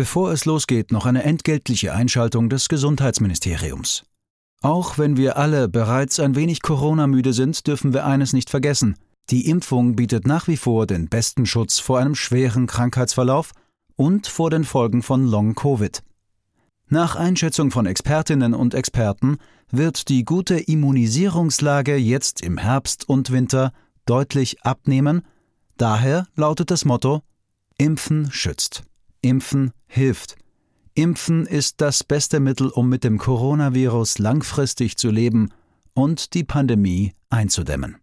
Bevor es losgeht, noch eine entgeltliche Einschaltung des Gesundheitsministeriums. Auch wenn wir alle bereits ein wenig Corona-müde sind, dürfen wir eines nicht vergessen. Die Impfung bietet nach wie vor den besten Schutz vor einem schweren Krankheitsverlauf und vor den Folgen von Long-Covid. Nach Einschätzung von Expertinnen und Experten wird die gute Immunisierungslage jetzt im Herbst und Winter deutlich abnehmen. Daher lautet das Motto Impfen schützt. Impfen hilft. Impfen ist das beste Mittel, um mit dem Coronavirus langfristig zu leben und die Pandemie einzudämmen.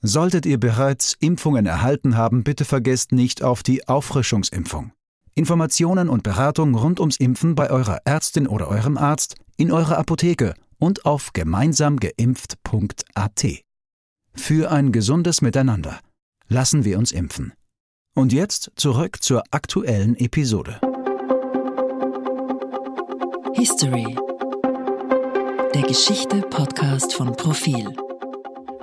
Solltet ihr bereits Impfungen erhalten haben, bitte vergesst nicht auf die Auffrischungsimpfung. Informationen und Beratung rund ums Impfen bei eurer Ärztin oder eurem Arzt, in eurer Apotheke und auf gemeinsamgeimpft.at. Für ein gesundes Miteinander. Lassen wir uns impfen. Und jetzt zurück zur aktuellen Episode. History. Der Geschichte-Podcast von Profil.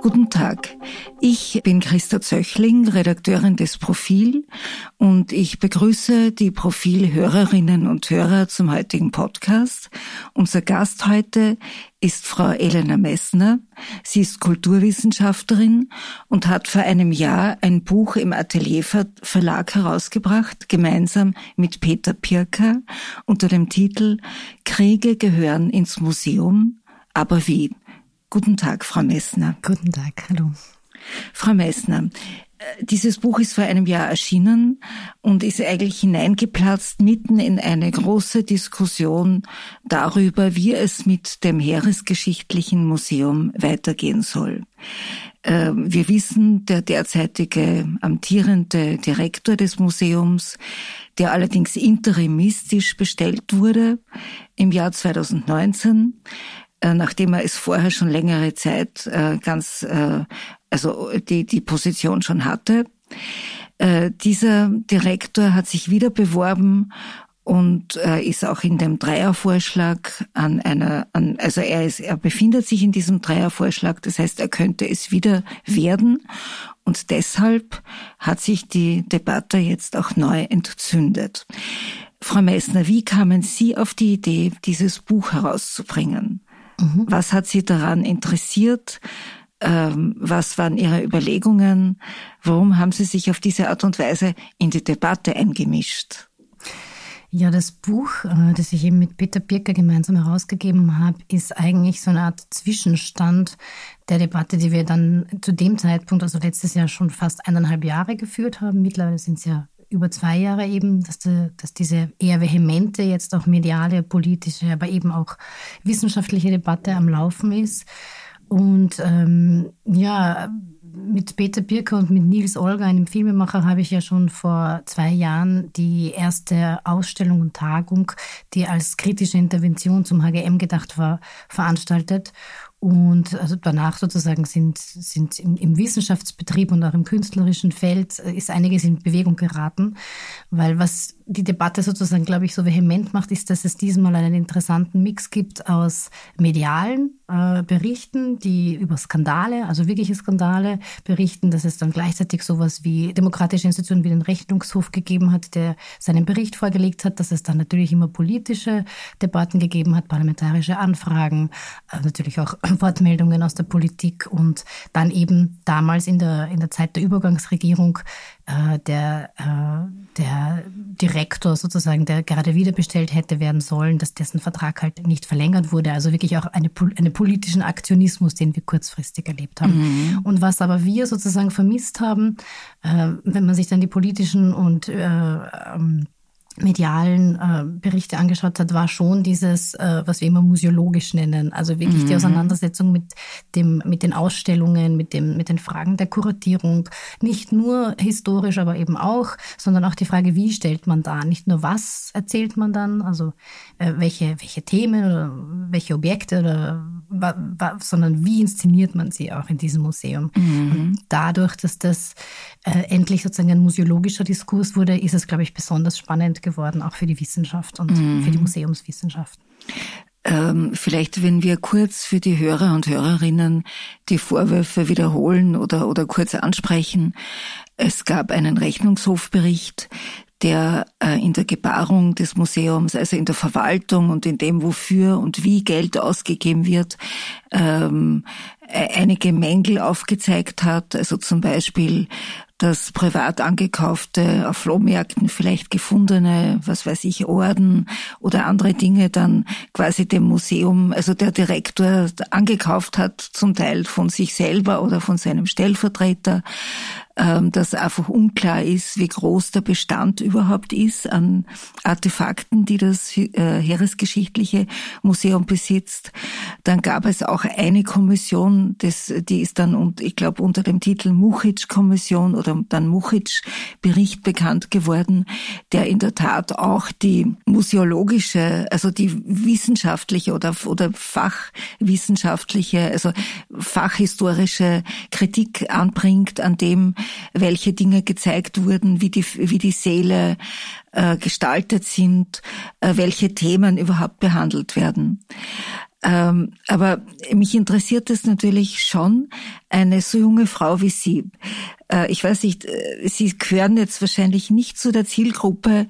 Guten Tag. Ich bin Christa Zöchling, Redakteurin des Profil und ich begrüße die Profil-Hörerinnen und Hörer zum heutigen Podcast. Unser Gast heute ist Frau Elena Messner. Sie ist Kulturwissenschaftlerin und hat vor einem Jahr ein Buch im Atelier Verlag herausgebracht, gemeinsam mit Peter Pirker unter dem Titel Kriege gehören ins Museum, aber wie? Guten Tag, Frau Messner. Guten Tag, hallo. Frau Messner, äh, dieses Buch ist vor einem Jahr erschienen und ist eigentlich hineingeplatzt mitten in eine große Diskussion darüber, wie es mit dem Heeresgeschichtlichen Museum weitergehen soll. Ähm, wir wissen, der derzeitige amtierende Direktor des Museums, der allerdings interimistisch bestellt wurde im Jahr 2019, äh, nachdem er es vorher schon längere Zeit äh, ganz, äh, also die, die Position schon hatte. Dieser Direktor hat sich wieder beworben und ist auch in dem Dreiervorschlag an einer, an, also er ist, er befindet sich in diesem Dreiervorschlag, das heißt, er könnte es wieder werden und deshalb hat sich die Debatte jetzt auch neu entzündet. Frau Messner, wie kamen Sie auf die Idee, dieses Buch herauszubringen? Mhm. Was hat Sie daran interessiert? Ähm, was waren Ihre Überlegungen? Warum haben Sie sich auf diese Art und Weise in die Debatte eingemischt? Ja, das Buch, äh, das ich eben mit Peter Birker gemeinsam herausgegeben habe, ist eigentlich so eine Art Zwischenstand der Debatte, die wir dann zu dem Zeitpunkt, also letztes Jahr schon fast eineinhalb Jahre geführt haben. Mittlerweile sind es ja über zwei Jahre eben, dass, die, dass diese eher vehemente, jetzt auch mediale, politische, aber eben auch wissenschaftliche Debatte am Laufen ist. Und ähm, ja, mit Peter Birker und mit Nils Olga, einem Filmemacher, habe ich ja schon vor zwei Jahren die erste Ausstellung und Tagung, die als kritische Intervention zum HGM gedacht war, veranstaltet. Und also danach sozusagen sind, sind im, im, Wissenschaftsbetrieb und auch im künstlerischen Feld äh, ist einiges in Bewegung geraten, weil was die Debatte sozusagen, glaube ich, so vehement macht, ist, dass es diesmal einen interessanten Mix gibt aus medialen äh, Berichten, die über Skandale, also wirkliche Skandale berichten, dass es dann gleichzeitig sowas wie demokratische Institutionen wie den Rechnungshof gegeben hat, der seinen Bericht vorgelegt hat, dass es dann natürlich immer politische Debatten gegeben hat, parlamentarische Anfragen, äh, natürlich auch Wortmeldungen aus der Politik und dann eben damals in der, in der Zeit der Übergangsregierung äh, der, äh, der Direktor sozusagen, der gerade wiederbestellt hätte werden sollen, dass dessen Vertrag halt nicht verlängert wurde. Also wirklich auch eine, einen politischen Aktionismus, den wir kurzfristig erlebt haben. Mhm. Und was aber wir sozusagen vermisst haben, äh, wenn man sich dann die politischen und äh, ähm, medialen äh, Berichte angeschaut hat, war schon dieses, äh, was wir immer museologisch nennen, also wirklich mhm. die Auseinandersetzung mit dem, mit den Ausstellungen, mit dem, mit den Fragen der Kuratierung, nicht nur historisch, aber eben auch, sondern auch die Frage, wie stellt man da, nicht nur was erzählt man dann, also äh, welche, welche Themen oder welche Objekte oder sondern wie inszeniert man sie auch in diesem Museum. Mhm. Und dadurch, dass das äh, endlich sozusagen ein museologischer Diskurs wurde, ist es, glaube ich, besonders spannend geworden, auch für die Wissenschaft und mhm. für die Museumswissenschaft. Ähm, vielleicht, wenn wir kurz für die Hörer und Hörerinnen die Vorwürfe wiederholen oder, oder kurz ansprechen. Es gab einen Rechnungshofbericht, der äh, in der Gebarung des Museums, also in der Verwaltung und in dem, wofür und wie Geld ausgegeben wird, ähm, e-, einige Mängel aufgezeigt hat. Also zum Beispiel dass privat angekaufte, auf Flohmärkten vielleicht gefundene, was weiß ich, Orden oder andere Dinge dann quasi dem Museum, also der Direktor angekauft hat, zum Teil von sich selber oder von seinem Stellvertreter dass einfach unklar ist, wie groß der Bestand überhaupt ist an Artefakten, die das äh, Heeresgeschichtliche Museum besitzt. Dann gab es auch eine Kommission, das, die ist dann, und ich glaube, unter dem Titel Muchitsch-Kommission oder dann Muchitsch-Bericht bekannt geworden, der in der Tat auch die museologische, also die wissenschaftliche oder, oder fachwissenschaftliche, also fachhistorische Kritik anbringt an dem, welche Dinge gezeigt wurden, wie die, wie die Seele äh, gestaltet sind, äh, welche Themen überhaupt behandelt werden. Ähm, aber mich interessiert es natürlich schon, eine so junge Frau wie Sie. Äh, ich weiß nicht, äh, Sie gehören jetzt wahrscheinlich nicht zu der Zielgruppe,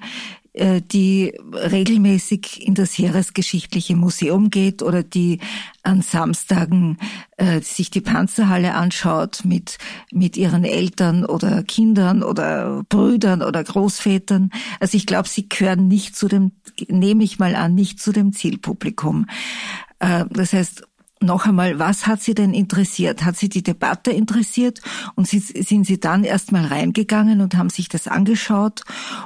die regelmäßig in das Heeresgeschichtliche Museum geht oder die an Samstagen äh, sich die Panzerhalle anschaut mit, mit ihren Eltern oder Kindern oder Brüdern oder Großvätern. Also ich glaube, sie gehören nicht zu dem, nehme ich mal an, nicht zu dem Zielpublikum. Äh, das heißt, noch einmal, was hat Sie denn interessiert? Hat Sie die Debatte interessiert und sind Sie dann erst mal reingegangen und haben sich das angeschaut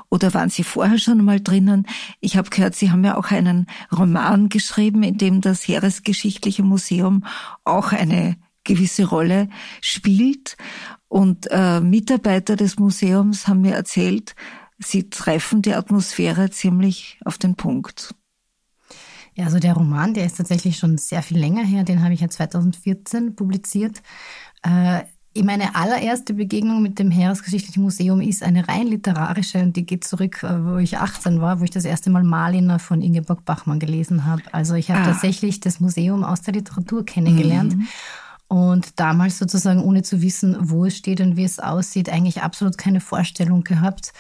oder waren Sie vorher schon mal drinnen? Ich habe gehört, Sie haben ja auch einen Roman geschrieben, in dem das Heeresgeschichtliche Museum auch eine gewisse Rolle spielt. Und äh, Mitarbeiter des Museums haben mir erzählt, sie treffen die Atmosphäre ziemlich auf den Punkt. Ja, also der Roman, der ist tatsächlich schon sehr viel länger her. Den habe ich ja 2014 publiziert. Äh, meine allererste Begegnung mit dem Heeresgeschichtlichen Museum ist eine rein literarische und die geht zurück, äh, wo ich 18 war, wo ich das erste Mal Maliner von Ingeborg Bachmann gelesen habe. Also ich habe ah. tatsächlich das Museum aus der Literatur kennengelernt. Mhm. Und damals sozusagen, ohne zu wissen, wo es steht und wie es aussieht, eigentlich absolut keine Vorstellung gehabt,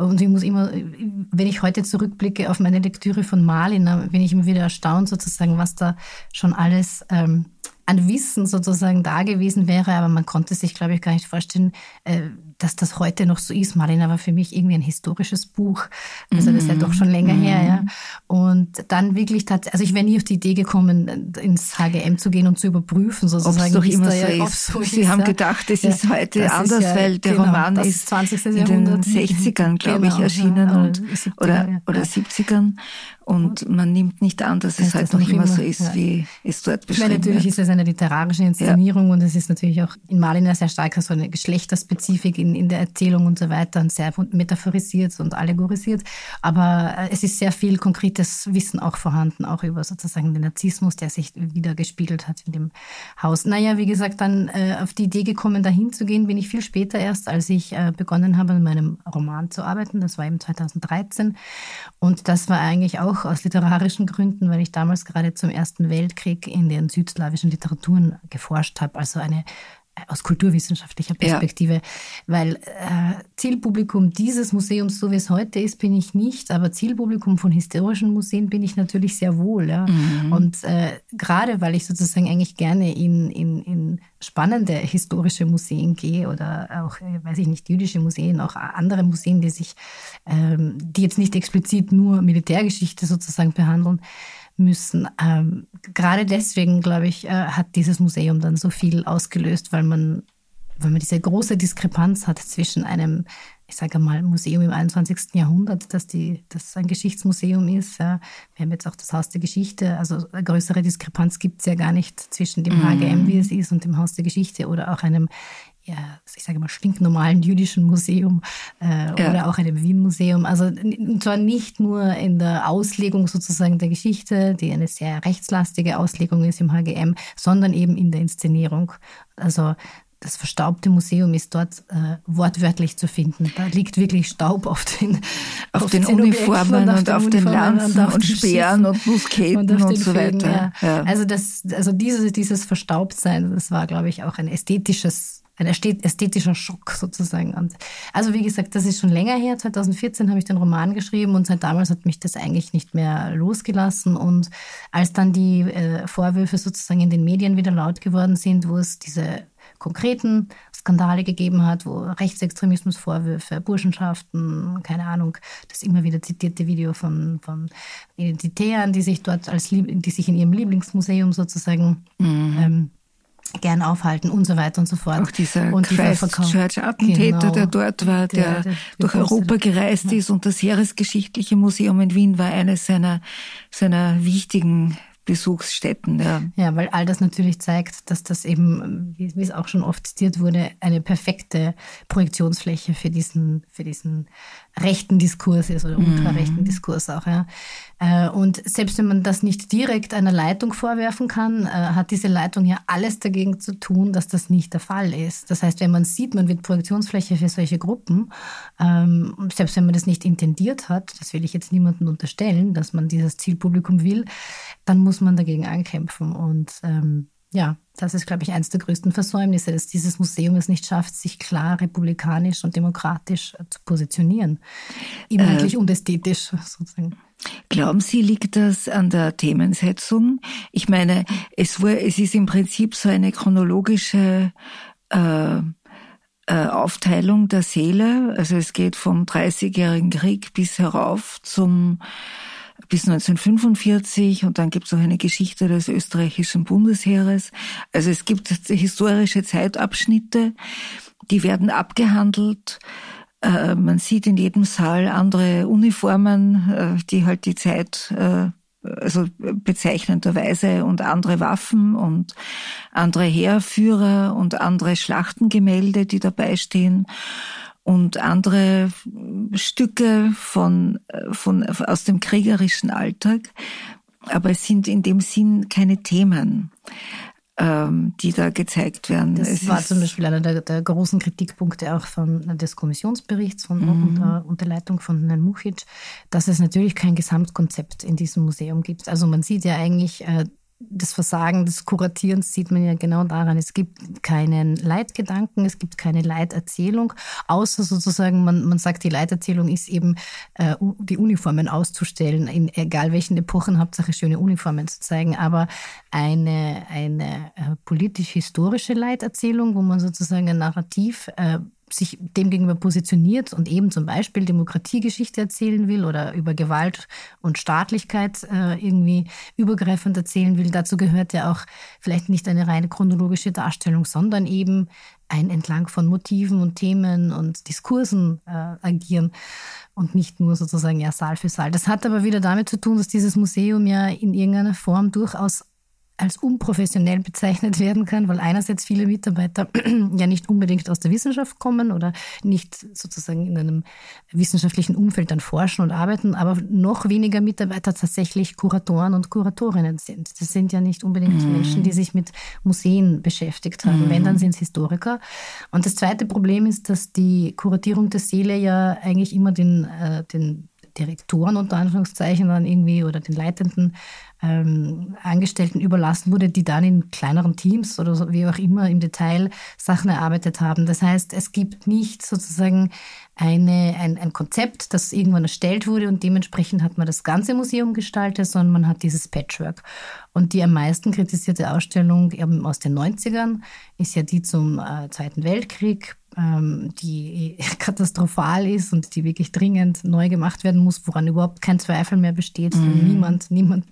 und ich muss immer, wenn ich heute zurückblicke auf meine Lektüre von Malin, bin ich immer wieder erstaunt sozusagen, was da schon alles ähm, an Wissen sozusagen da gewesen wäre. Aber man konnte sich, glaube ich, gar nicht vorstellen, äh, dass das heute noch so ist. Marlene war für mich irgendwie ein historisches Buch. Also das ist ja doch schon länger mhm. her, ja. Und dann wirklich tatsächlich, also ich wäre nie auf die Idee gekommen, ins HGM zu gehen und zu überprüfen, sozusagen. Ob es doch immer so ja, ist. So Sie ist, haben ja. gedacht, es ja, ist heute anders, ist weil der genau, Roman ist 20. in den 60ern, glaube genau, ich, erschienen und, oder, oder 70ern. Und man nimmt nicht an, dass es halt noch immer, so ist, ja. wie es dort beschrieben wird. Natürlich ist es eine literarische Inszenierung ja. und es ist natürlich auch in Malina sehr stark so eine Geschlechterspezifik in, in der Erzählung und so weiter und sehr metaphorisiert und allegorisiert. Aber äh, es ist sehr viel konkretes Wissen auch vorhanden, auch über sozusagen den Narzissmus, der sich wieder gespiegelt hat in dem Haus. Naja, wie gesagt, dann äh, auf die Idee gekommen, dahin zu gehen, bin ich viel später erst, als ich äh, begonnen habe, an meinem Roman zu arbeiten. Das war eben 2013. Und das war eigentlich auch auch aus literarischen Gründen, weil ich damals gerade zum Ersten Weltkrieg in den südslawischen Literaturen geforscht habe, also eine aus kulturwissenschaftlicher Perspektive, ja. weil äh, Zielpublikum dieses Museums, so wie es heute ist, bin ich nicht, aber Zielpublikum von historischen Museen bin ich natürlich sehr wohl. Ja? Mhm. Und äh, gerade weil ich sozusagen eigentlich gerne in, in, in spannende historische Museen gehe oder auch, äh, weiß ich nicht, jüdische Museen, auch andere Museen, die sich, ähm, die jetzt nicht explizit nur Militärgeschichte sozusagen behandeln, müssen. Ähm, gerade deswegen, glaube ich, äh, hat dieses Museum dann so viel ausgelöst, weil man, weil man diese große Diskrepanz hat zwischen einem, ich sage mal, Museum im 21. Jahrhundert, das, die, das ein Geschichtsmuseum ist. Ja. Wir haben jetzt auch das Haus der Geschichte. Also eine größere Diskrepanz gibt es ja gar nicht zwischen dem HGM, mhm. wie es ist, und dem Haus der Geschichte oder auch einem ja, ich sage mal, stinknormalen jüdischen Museum äh, ja. oder auch einem Wien-Museum. Also und zwar nicht nur in der Auslegung sozusagen der Geschichte, die eine sehr rechtslastige Auslegung ist im HGM, sondern eben in der Inszenierung. Also das verstaubte Museum ist dort äh, wortwörtlich zu finden. Da liegt wirklich Staub auf den, auf, auf den, den Uniformen und, und auf den Lanzen und, und Speeren und Musketen und, und so weiter. Ja. Ja. Also, das, also dieses, dieses Verstaubtsein, das war, glaube ich, auch ein ästhetisches ein ästhetischer Schock sozusagen. Und also wie gesagt, das ist schon länger her. 2014 habe ich den Roman geschrieben und seit damals hat mich das eigentlich nicht mehr losgelassen. Und als dann die äh, Vorwürfe sozusagen in den Medien wieder laut geworden sind, wo es diese konkreten Skandale gegeben hat, wo Rechtsextremismusvorwürfe, Burschenschaften, keine Ahnung, das immer wieder zitierte Video von, von Identitären, die sich dort als die sich in ihrem Lieblingsmuseum sozusagen mhm. ähm, gern aufhalten und so weiter und so fort. Auch dieser und Christchurch-Attentäter, genau. der dort war, der, der, der durch Europa gereist ja. ist und das Heeresgeschichtliche Museum in Wien war eines seiner, seiner wichtigen Besuchsstätten. Ja. ja, weil all das natürlich zeigt, dass das eben, wie, es auch schon oft zitiert wurde, eine perfekte Projektionsfläche für diesen, für diesen rechten Diskurs ist oder ultrarechten mhm. Diskurs auch. Ja. Äh, und selbst wenn man das nicht direkt einer Leitung vorwerfen kann, äh, hat diese Leitung ja alles dagegen zu tun, dass das nicht der Fall ist. Das heißt, wenn man sieht, man wird Projektionsfläche für solche Gruppen, ähm, selbst wenn man das nicht intendiert hat, das will ich jetzt niemandem unterstellen, dass man dieses Zielpublikum will, dann muss man dagegen ankämpfen. Und ähm, ja, das ist, glaube ich, eines der größten Versäumnisse, dass dieses Museum es nicht schafft, sich klar republikanisch und demokratisch äh, zu positionieren. Inhaltlich äh, und ästhetisch sozusagen. Glauben Sie, liegt das an der Themensetzung? Ich meine, es, war, es ist im Prinzip so eine chronologische äh, äh, Aufteilung der Seele. Also es geht vom Dreißigjährigen Krieg bis herauf zum bis 1945 und dann gibt es auch eine Geschichte des österreichischen Bundesheeres. Also es gibt historische Zeitabschnitte, die werden abgehandelt. Äh, man sieht in jedem Saal andere Uniformen, äh, die halt die Zeit äh, also bezeichnenderweise und andere Waffen und andere Heerführer und andere Schlachtengemälde, die dabei stehen und andere Stücke von, von, aus dem kriegerischen Alltag. Aber es sind in dem Sinn keine Themen, ähm, die da gezeigt werden. Das es war zum Beispiel einer der, der, großen Kritikpunkte auch von, des Kommissionsberichts von, mhm. unter, unter Leitung von Herrn Muchic, dass es natürlich kein Gesamtkonzept in diesem Museum gibt. Also man sieht ja eigentlich, äh, das Versagen des Kuratierens sieht man ja genau daran. Es gibt keinen Leitgedanken, es gibt keine Leiterzählung, außer sozusagen, man, man sagt, die Leiterzählung ist eben, äh, die Uniformen auszustellen, in egal welchen Epochen, Hauptsache schöne Uniformen zu zeigen. Aber eine, eine äh, politisch-historische Leiterzählung, wo man sozusagen ein Narrativ äh, sich dem gegenüber positioniert und eben zum Beispiel Demokratiegeschichte erzählen will oder über Gewalt und Staatlichkeit äh, irgendwie übergreifend erzählen will, dazu gehört ja auch vielleicht nicht eine reine chronologische Darstellung, sondern eben ein entlang von Motiven und Themen und Diskursen äh, agieren und nicht nur sozusagen ja Saal für Saal. Das hat aber wieder damit zu tun, dass dieses Museum ja in irgendeiner Form durchaus als unprofessionell bezeichnet werden kann, weil einerseits viele Mitarbeiter ja nicht unbedingt aus der Wissenschaft kommen oder nicht sozusagen in einem wissenschaftlichen Umfeld dann forschen und arbeiten, aber noch weniger Mitarbeiter tatsächlich Kuratoren und Kuratorinnen sind. Das sind ja nicht unbedingt mhm. Menschen, die sich mit Museen beschäftigt haben. Mhm. Wenn, dann sind es Historiker. Und das zweite Problem ist, dass die Kuratierung der Seele ja eigentlich immer den, äh, den Direktoren unter Anführungszeichen dann irgendwie oder den Leitenden ähm, Angestellten überlassen wurde, die dann in kleineren Teams oder so, wie auch immer im Detail Sachen erarbeitet haben. Das heißt, es gibt nicht sozusagen eine, ein, ein Konzept, das irgendwann erstellt wurde und dementsprechend hat man das ganze Museum gestaltet, sondern man hat dieses Patchwork. Und die am meisten kritisierte Ausstellung aus den 90ern ist ja die zum äh, Zweiten Weltkrieg, ähm, die katastrophal ist und die wirklich dringend neu gemacht werden muss, woran überhaupt kein Zweifel mehr besteht. Mhm. Niemand, niemand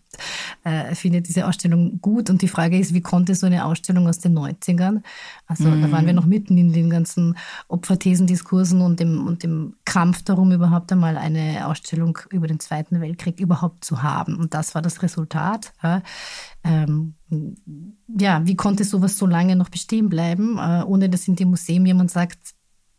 äh, findet diese Ausstellung gut. Und die Frage ist, wie konnte so eine Ausstellung aus den 90ern, also mhm. da waren wir noch mitten in den ganzen Opferthesendiskursen und dem, und dem Kampf darum, überhaupt einmal eine Ausstellung über den Zweiten Weltkrieg überhaupt zu haben. Und das war das Resultat. Ja, ähm, ja wie konnte sowas so lange noch bestehen bleiben, äh, ohne dass in dem Museum jemand sagt,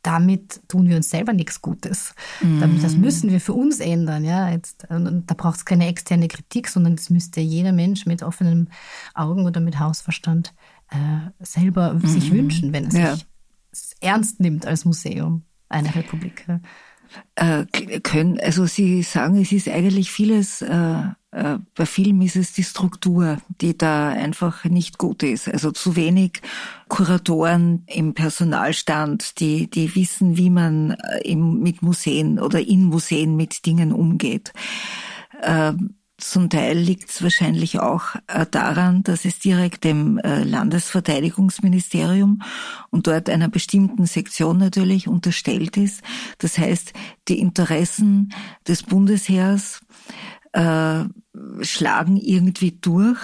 damit tun wir uns selber nichts Gutes. Mm. Das müssen wir für uns ändern. Ja? Jetzt, da braucht es keine externe Kritik, sondern das müsste jeder Mensch mit offenen Augen oder mit Hausverstand äh, selber mm. sich wünschen, wenn es ja. sich ernst nimmt als Museum einer Republik. Äh, können, also Sie sagen, es ist eigentlich vieles Äh, bei Film ist es die Struktur, die da einfach nicht gut ist. Also zu wenig Kuratoren im Personalstand, die, die wissen, wie man äh, mit Museen oder in Museen mit Dingen umgeht. Ähm, zum Teil liegt es wahrscheinlich auch äh, daran, dass es direkt dem Landesverteidigungsministerium und dort einer bestimmten Sektion natürlich unterstellt ist. Das heißt, die Interessen des Bundesheers äh, schlagen irgendwie durch.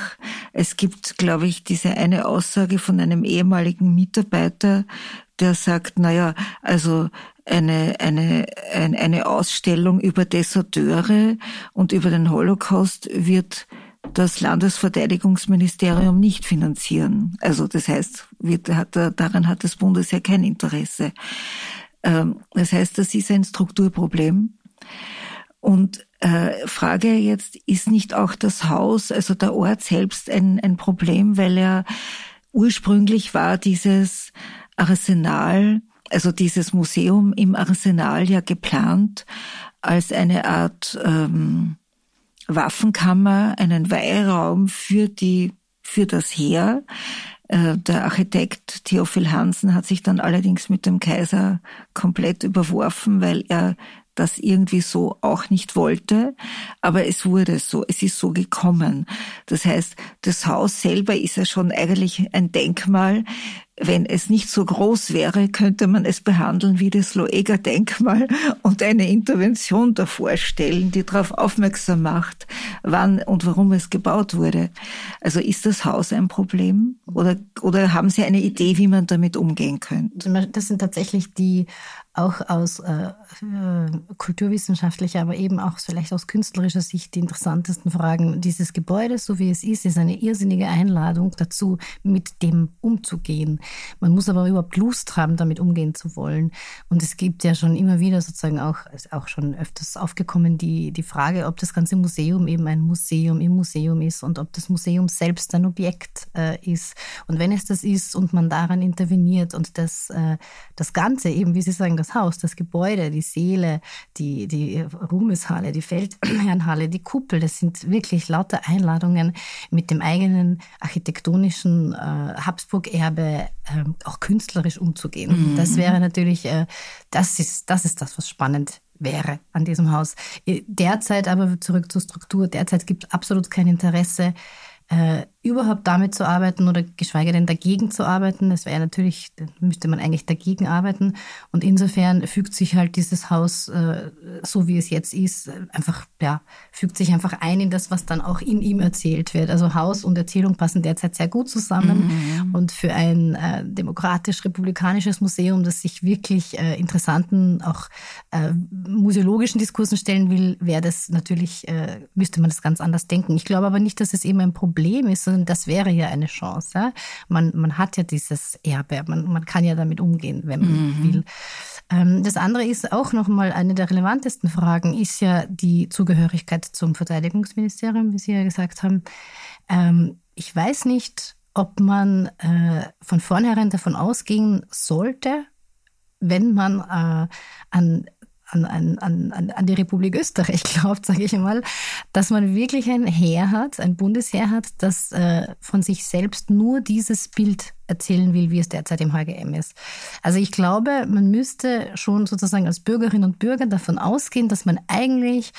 Es gibt, glaube ich, diese eine Aussage von einem ehemaligen Mitarbeiter, der sagt, na ja, also eine, eine, eine, eine Ausstellung über Deserteure und über den Holocaust wird das Landesverteidigungsministerium nicht finanzieren. Also das heißt, wird, hat, daran hat das Bundesheer kein Interesse. Ähm, das heißt, das ist ein Strukturproblem. Und äh, Frage jetzt, ist nicht auch das Haus, also der Ort selbst ein, ein Problem, weil er ursprünglich war dieses Arsenal, also dieses Museum im Arsenal ja geplant als eine Art ähm, Waffenkammer, einen Weihraum für die für das Heer. Äh, der Architekt Theophil Hansen hat sich dann allerdings mit dem Kaiser komplett überworfen, weil er das irgendwie so auch nicht wollte, aber es wurde so, es ist so gekommen. Das heißt, das Haus selber ist ja schon eigentlich ein Denkmal, wenn es nicht so groß wäre, könnte man es behandeln wie das Loeger-Denkmal und eine Intervention davor stellen, die darauf aufmerksam macht, wann und warum es gebaut wurde. Also ist das Haus ein Problem oder, oder haben Sie eine Idee, wie man damit umgehen könnte? Das sind tatsächlich die auch aus äh, äh, kulturwissenschaftlicher, aber eben auch vielleicht aus künstlerischer Sicht die interessantesten Fragen. Dieses Gebäude, so wie es ist, ist eine irrsinnige Einladung dazu, mit dem umzugehen. Man muss aber überhaupt Lust haben, damit umgehen zu wollen. Und es gibt ja schon immer wieder sozusagen auch, auch schon öfters aufgekommen, die, die Frage, ob das ganze Museum eben ein Museum im Museum ist und ob das Museum selbst ein Objekt äh, ist. Und wenn es das ist und man daran interveniert und das, äh, das Ganze eben, wie Sie sagen, das Haus, das Gebäude, die Seele, die, die Ruhmeshalle, die Feldherrnhalle, die Kuppel, das sind wirklich lauter Einladungen mit dem eigenen architektonischen äh, Habsburg-Erbe ähm, auch künstlerisch umzugehen. Mhm. Das wäre natürlich, äh, das, ist, das ist das, was spannend wäre an diesem Haus. Äh, derzeit aber zurück zur Struktur, derzeit gibt es absolut kein Interesse, äh, überhaupt damit zu arbeiten oder geschweige denn dagegen zu arbeiten. Das wäre natürlich, müsste man eigentlich dagegen arbeiten. Und insofern fügt sich halt dieses Haus, äh, so wie es jetzt ist, einfach, ja, fügt sich einfach ein in das, was dann auch in ihm erzählt wird. Also Haus und Erzählung passen derzeit sehr gut zusammen. Mhm. Und für ein äh, demokratisch-republikanisches Museum, das sich wirklich äh, interessanten, auch äh, museologischen Diskursen stellen will, wäre das natürlich, äh, müsste man das ganz anders denken. Ich glaube aber nicht, dass es eben ein Problem ist, sondern das wäre ja eine Chance. Man, man hat ja dieses Erbe, man, man kann ja damit umgehen, wenn man mhm. will. Ähm, das andere ist auch nochmal eine der relevantesten Fragen, ist ja die Zugehörigkeit zum Verteidigungsministerium, wie Sie ja gesagt haben. Ähm, ich weiß nicht, ob man äh, von vornherein davon ausgehen sollte, wenn man äh, an an, an, an, an die Republik Österreich glaubt, sage ich mal, dass man wirklich ein Heer hat, ein Bundesheer hat, das äh, von sich selbst nur dieses Bild erzählen will, wie es derzeit im HGM ist. Also ich glaube, man müsste schon sozusagen als Bürgerinnen und Bürger davon ausgehen, dass man eigentlich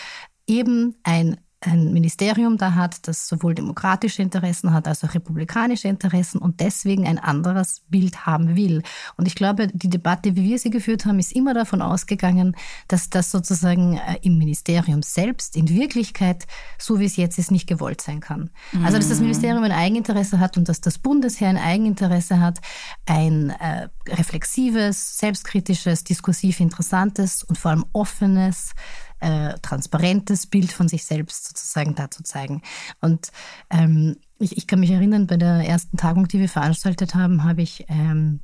eben ein ein Ministerium da hat, das sowohl demokratische Interessen hat als auch republikanische Interessen und deswegen ein anderes Bild haben will. Und ich glaube, die Debatte, wie wir sie geführt haben, ist immer davon ausgegangen, dass das sozusagen äh, im Ministerium selbst in Wirklichkeit, so wie es jetzt ist, nicht gewollt sein kann. Also dass das mhm. Ministerium ein Eigeninteresse hat und dass das Bundesheer ein Eigeninteresse hat, ein äh, reflexives, selbstkritisches, diskursiv interessantes und vor allem offenes, äh, transparentes Bild von sich selbst sozusagen da zu zeigen. Und ähm, ich, ich kann mich erinnern, bei der ersten Tagung, die wir veranstaltet haben, habe ich ähm,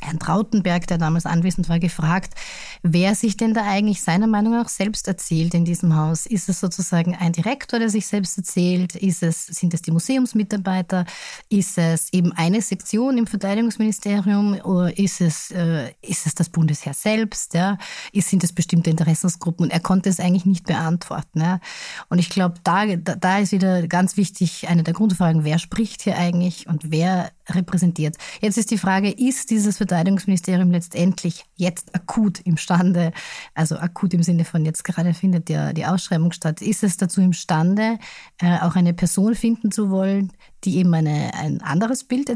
Herrn Trautenberg, der damals anwesend war, gefragt, wer sich denn da eigentlich seiner Meinung nach selbst erzählt in diesem Haus. Ist es sozusagen ein Direktor, der sich selbst erzählt? Ist es, sind es die Museumsmitarbeiter? Ist es eben eine Sektion im Verteidigungsministerium? Oder ist es, äh, ist es das Bundesheer selbst? Ja? Ist, sind es bestimmte Interessensgruppen? Und er konnte es eigentlich nicht beantworten. Ja? Und ich glaube, da, da ist wieder ganz wichtig eine der Grundfragen, wer spricht hier eigentlich und wer repräsentiert. Jetzt ist die Frage, ist dieses Verteidigungsministerium letztendlich jetzt akut imstande, also akut im Sinne von jetzt gerade findet ja die Ausschreibung statt, ist es dazu imstande, äh, auch eine Person finden zu wollen, die eben eine, ein anderes Bild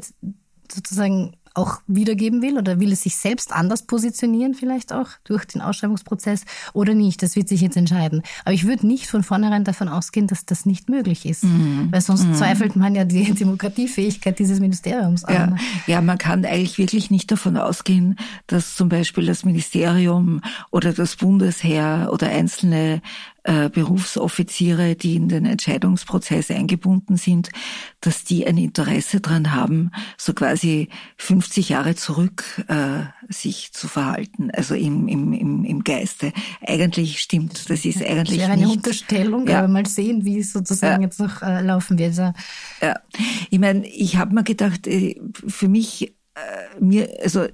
sozusagen auch wiedergeben will oder will es sich selbst anders positionieren vielleicht auch durch den Ausschreibungsprozess oder nicht. Das wird sich jetzt entscheiden. Aber ich würde nicht von vornherein davon ausgehen, dass das nicht möglich ist, mhm. weil sonst mhm. zweifelt man ja die Demokratiefähigkeit dieses Ministeriums an. Ja. ja, man kann eigentlich wirklich nicht davon ausgehen, dass zum Beispiel das Ministerium oder das Bundesheer oder einzelne Berufsoffiziere, die in den Entscheidungsprozess eingebunden sind, dass die ein Interesse daran haben, so quasi 50 Jahre zurück äh, sich zu verhalten, also im, im, im, im Geiste. Eigentlich stimmt, das ist eigentlich das wäre eine nicht, Unterstellung, ja. aber mal sehen, wie es sozusagen ja. jetzt noch äh, laufen wird. Ja, ich meine, ich habe mir gedacht, äh, für mich äh, mir, also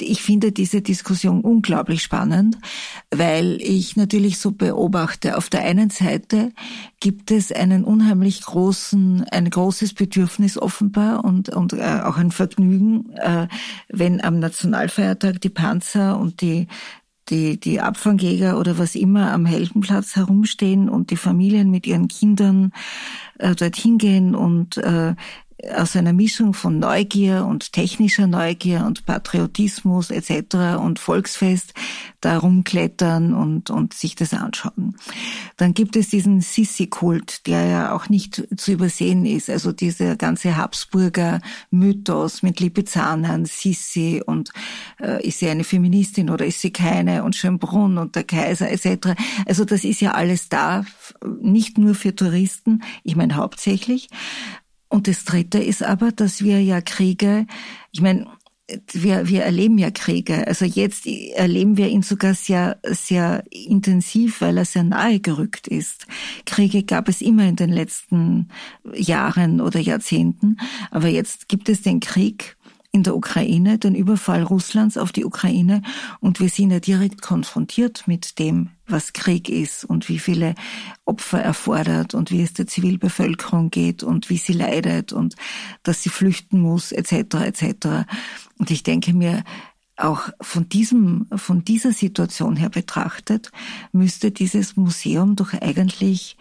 ich finde diese Diskussion unglaublich spannend, weil ich natürlich so beobachte. Auf der einen Seite gibt es einen unheimlich großen, ein großes Bedürfnis offenbar und, und äh, auch ein Vergnügen, äh, wenn am Nationalfeiertag die Panzer und die die, die Abfangjäger oder was immer am Heldenplatz herumstehen und die Familien mit ihren Kindern äh, dorthin gehen und äh, aus einer Mischung von Neugier und technischer Neugier und Patriotismus etc. und Volksfest da rumklettern und, und sich das anschauen. Dann gibt es diesen Sissi-Kult, der ja auch nicht zu übersehen ist. Also dieser ganze Habsburger Mythos mit Lipizzaner, Sissi und äh, ist sie eine Feministin oder ist sie keine und Schönbrunn und der Kaiser etc. Also das ist ja alles da, nicht nur für Touristen, ich meine hauptsächlich, und das Dritte ist aber, dass wir ja Kriege, ich meine, wir, wir erleben ja Kriege. Also jetzt erleben wir ihn sogar sehr, sehr intensiv, weil er sehr nahe gerückt ist. Kriege gab es immer in den letzten Jahren oder Jahrzehnten. Aber jetzt gibt es den Krieg in der Ukraine, den Überfall Russlands auf die Ukraine. Und wir sind ja direkt konfrontiert mit dem, was Krieg ist und wie viele Opfer erfordert und wie es der Zivilbevölkerung geht und wie sie leidet und dass sie flüchten muss, etc., etc. Und ich denke mir, auch von diesem, von dieser Situation her betrachtet, müsste dieses Museum doch eigentlich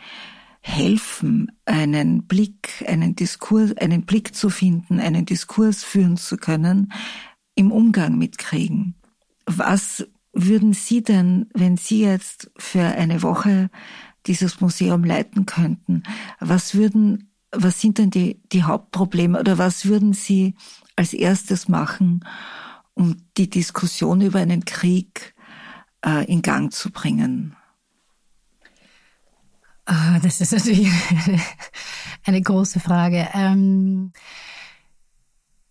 helfen, einen Blick, einen Diskurs, einen Blick zu finden, einen Diskurs führen zu können im Umgang mit Kriegen. Was würden Sie denn, wenn Sie jetzt für eine Woche dieses Museum leiten könnten, was würden, was sind denn die, die Hauptprobleme oder was würden Sie als erstes machen, um die Diskussion über einen Krieg äh, in Gang zu bringen? Ah, das ist natürlich eine große Frage. Ähm,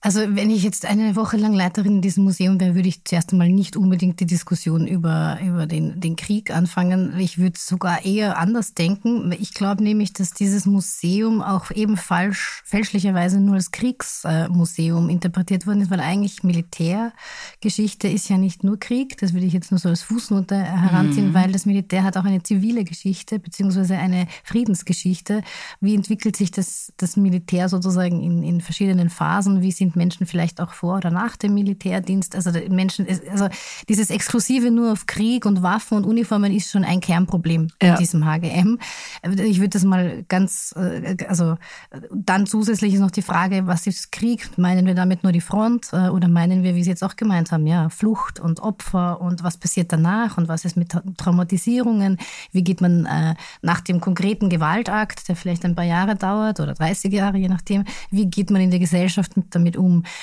also wenn ich jetzt eine Woche lang Leiterin in diesem Museum wäre, würde ich zuerst einmal nicht unbedingt die Diskussion über, über den, den Krieg anfangen. Ich würde sogar eher anders denken. Ich glaube nämlich, dass dieses Museum auch eben falsch, fälschlicherweise nur als Kriegsmuseum interpretiert worden ist, weil eigentlich Militärgeschichte ist ja nicht nur Krieg. Das würde ich jetzt nur so als Fußnote heranziehen, mhm. weil das Militär hat auch eine zivile Geschichte beziehungsweise eine Friedensgeschichte. Wie entwickelt sich das, das Militär sozusagen in, in verschiedenen Phasen? Wie sind sind Menschen vielleicht auch vor oder nach dem Militärdienst. Also Menschen, also dieses Exklusive nur auf Krieg und Waffen und Uniformen ist schon ein Kernproblem ja. in diesem HGM. Ich würde das mal ganz, äh, also dann zusätzlich ist noch die Frage, was ist Krieg? Meinen wir damit nur die Front äh, oder meinen wir, wie Sie jetzt auch gemeint haben, ja, Flucht und Opfer und was passiert danach und was ist mit Traumatisierungen? Wie geht man äh, nach dem konkreten Gewaltakt, der vielleicht ein paar Jahre dauert oder 30 Jahre, je nachdem, wie geht man in der Gesellschaft damit um.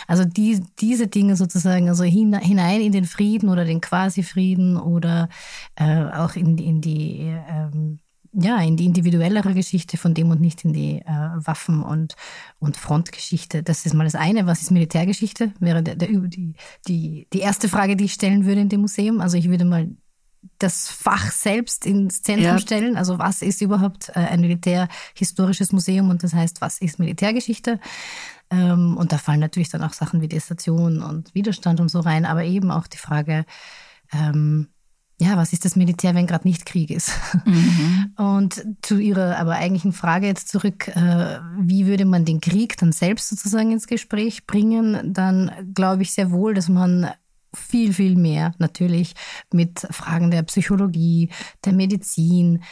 Also die, diese Dinge sozusagen, also hinein in den Frieden oder den Quasi-Frieden oder äh, auch in, in die ähm, ja, in die individuellere Geschichte von dem und nicht in die äh, Waffen- und, und Frontgeschichte. Das ist mal das eine. Was ist Militärgeschichte? Wäre der, der, die, die, die erste Frage, die ich stellen würde in dem Museum. Also ich würde mal das Fach selbst ins Zentrum ja. stellen. Also was ist überhaupt äh, ein militärhistorisches Museum und das heißt, was ist Militärgeschichte? Ähm, und da fallen natürlich dann auch Sachen wie Desertion und Widerstand und so rein, aber eben auch die Frage, ähm, ja, was ist das Militär, wenn gerade nicht Krieg ist? Mhm. Und zu Ihrer aber eigentlichen Frage jetzt zurück, äh, wie würde man den Krieg dann selbst sozusagen ins Gespräch bringen? Dann glaube ich sehr wohl, dass man viel, viel mehr natürlich mit Fragen der Psychologie, der Medizin,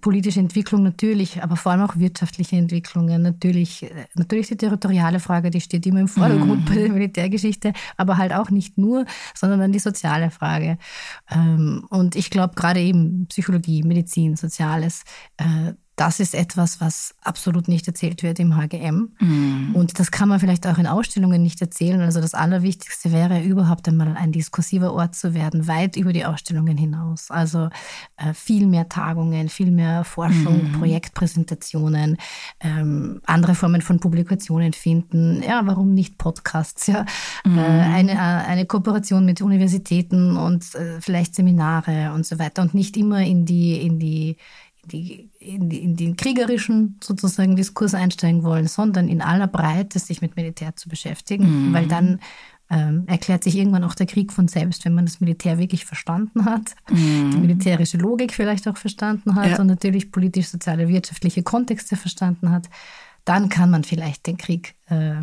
politische Entwicklung natürlich, aber vor allem auch wirtschaftliche Entwicklungen. Natürlich, natürlich die territoriale Frage, die steht immer im Vordergrund mhm. bei der Militärgeschichte, aber halt auch nicht nur, sondern dann die soziale Frage. Ähm, und ich glaube gerade eben Psychologie, Medizin, Soziales, äh, das ist etwas, was absolut nicht erzählt wird im HGM. Mhm. Und das kann man vielleicht auch in Ausstellungen nicht erzählen. Also das Allerwichtigste wäre überhaupt einmal ein diskursiver Ort zu werden, weit über die Ausstellungen hinaus. Also äh, viel mehr Tagungen, viel mehr Forschung, mhm. Projektpräsentationen, ähm, andere Formen von Publikationen finden. Ja, warum nicht Podcasts? Ja, mhm. äh, eine, äh, eine Kooperation mit Universitäten und äh, vielleicht Seminare und so weiter und nicht immer in die in die die, in, in, den kriegerischen sozusagen Diskurs einsteigen wollen, sondern in aller Breite sich mit Militär zu beschäftigen, mhm. weil dann ähm, erklärt sich irgendwann auch der Krieg von selbst, wenn man das Militär wirklich verstanden hat, mhm. die militärische Logik vielleicht auch verstanden hat ja. und natürlich politisch, soziale, wirtschaftliche Kontexte verstanden hat, dann kann man vielleicht den Krieg äh,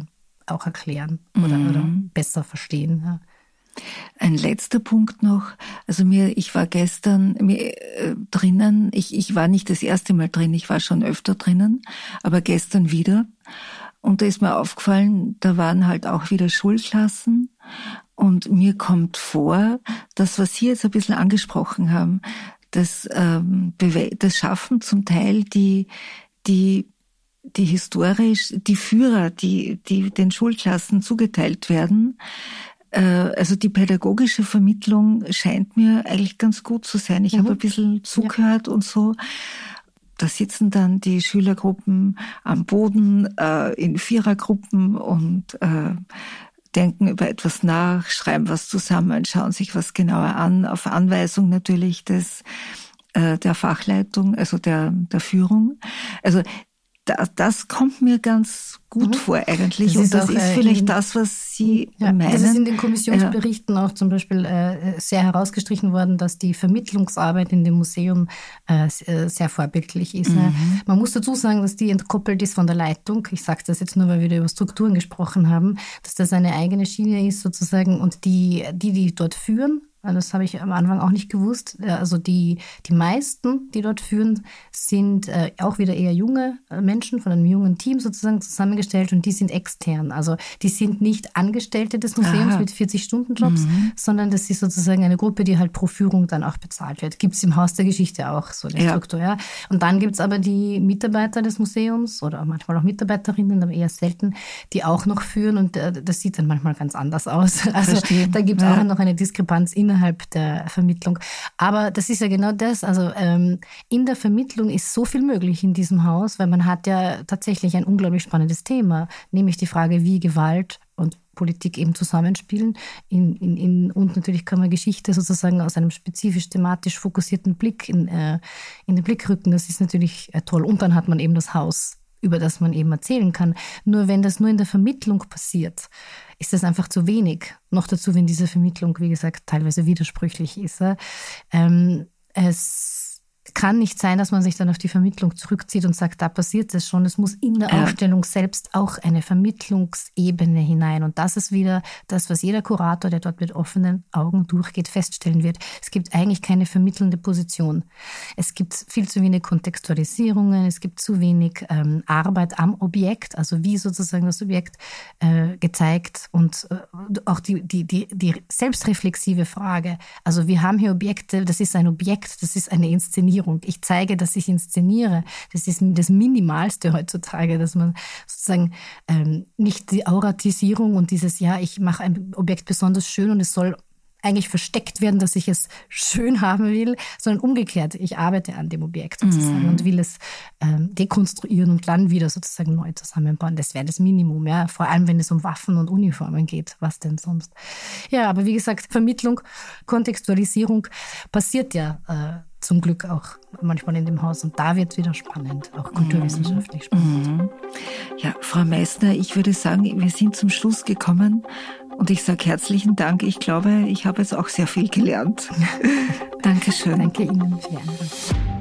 auch erklären oder, mhm. oder besser verstehen. Ja. Ein letzter Punkt noch. Also mir, ich war gestern mir, äh, drinnen. Ich, ich war nicht das erste Mal drin. Ich war schon öfter drinnen, aber gestern wieder. Und da ist mir aufgefallen, da waren halt auch wieder Schulklassen. Und mir kommt vor, das, was Sie jetzt ein bisschen angesprochen haben, das, ähm, das schaffen zum Teil die, die die historisch die Führer, die, die den Schulklassen zugeteilt werden, also die pädagogische Vermittlung scheint mir eigentlich ganz gut zu sein. Ich mhm. habe ein bisschen zugehört ja. und so. Da sitzen dann die Schülergruppen am Boden äh, in Vierergruppen und äh, denken über etwas nach, schreiben was zusammen, schauen sich was genauer an, auf Anweisung natürlich des äh, der Fachleitung, also der, der Führung. Also das, das kommt mir ganz gut mhm. vor eigentlich. Das und das ist, ist äh, vielleicht in, das, was Sie ja, meinen. Das ist in den Kommissionsberichten ja. auch zum Beispiel äh, sehr herausgestrichen worden, dass die Vermittlungsarbeit in dem Museum äh, äh sehr vorbildlich ist. Ne? Mhm. Man muss dazu sagen, dass die entkoppelt ist von der Leitung. Ich sage das jetzt nur, weil wir über Strukturen gesprochen haben, dass das eine eigene Schiene ist sozusagen und die, die, die dort führen, das habe ich am Anfang auch nicht gewusst. Also die, die meisten, die dort führen, sind äh, auch wieder eher junge äh, Menschen von einem jungen Team sozusagen zusammengestellt und die sind extern. Also die sind nicht Angestellte des Museums Aha. mit 40-Stunden-Jobs, mhm. sondern das ist sozusagen eine Gruppe, die halt pro Führung dann auch bezahlt wird. Gibt es im Haus der Geschichte auch so eine ja. Struktur. Ja. Und dann gibt es aber die Mitarbeiter des Museums oder manchmal auch Mitarbeiterinnen, aber eher selten, die auch noch führen und äh, das sieht dann manchmal ganz anders aus. Also Verstehen. da gibt es ja. auch noch eine Diskrepanz in innerhalb der Vermittlung. Aber das ist ja genau das. Also ähm, in der Vermittlung ist so viel möglich in diesem Haus, weil man hat ja tatsächlich ein unglaublich spannendes Thema, nämlich die Frage, wie Gewalt und Politik eben zusammenspielen. In, in, in, und natürlich kann man Geschichte sozusagen aus einem spezifisch thematisch fokussierten Blick in, äh, in den Blick rücken. Das ist natürlich äh, toll. Und dann hat man eben das Haus, über das man eben erzählen kann. Nur wenn das nur in der Vermittlung passiert, ist das einfach zu wenig. Noch dazu, wenn diese Vermittlung, wie gesagt, teilweise widersprüchlich ist. Ähm, es kann nicht sein, dass man sich dann auf die Vermittlung zurückzieht und sagt, da passiert es schon. Es muss in der ja. Ausstellung selbst auch eine Vermittlungsebene hinein. Und das ist wieder das, was jeder Kurator, der dort mit offenen Augen durchgeht, feststellen wird. Es gibt eigentlich keine vermittelnde Position. Es gibt viel zu wenig Kontextualisierungen, es gibt zu wenig ähm, Arbeit am Objekt, also wie sozusagen das Objekt äh, gezeigt und äh, auch die, die, die, die selbstreflexive Frage. Also wir haben hier Objekte, das ist ein Objekt, das ist eine Inszenierung Inszenierung. Ich zeige, dass ich inszeniere. Das ist das Minimalste heutzutage, dass man sozusagen ähm, nicht die Auratisierung und dieses, ja, ich mache ein Objekt besonders schön und es soll eigentlich versteckt werden, dass ich es schön haben will, sondern umgekehrt. Ich arbeite an dem Objekt sozusagen mhm. und will es ähm, dekonstruieren und dann wieder sozusagen neu zusammenbauen. Das wäre das Minimum, ja. Vor allem, wenn es um Waffen und Uniformen geht. Was denn sonst? Ja, aber wie gesagt, Vermittlung, Kontextualisierung passiert ja äh, zum Glück auch manchmal in dem Haus. Und da wird es wieder spannend, auch kulturwissenschaftlich spannend. Mhm. Ja, Frau Meissner, ich würde sagen, wir sind zum Schluss gekommen. Und ich sage herzlichen Dank. Ich glaube, ich habe jetzt auch sehr viel gelernt. Dankeschön. Danke Ihnen für die Einladung.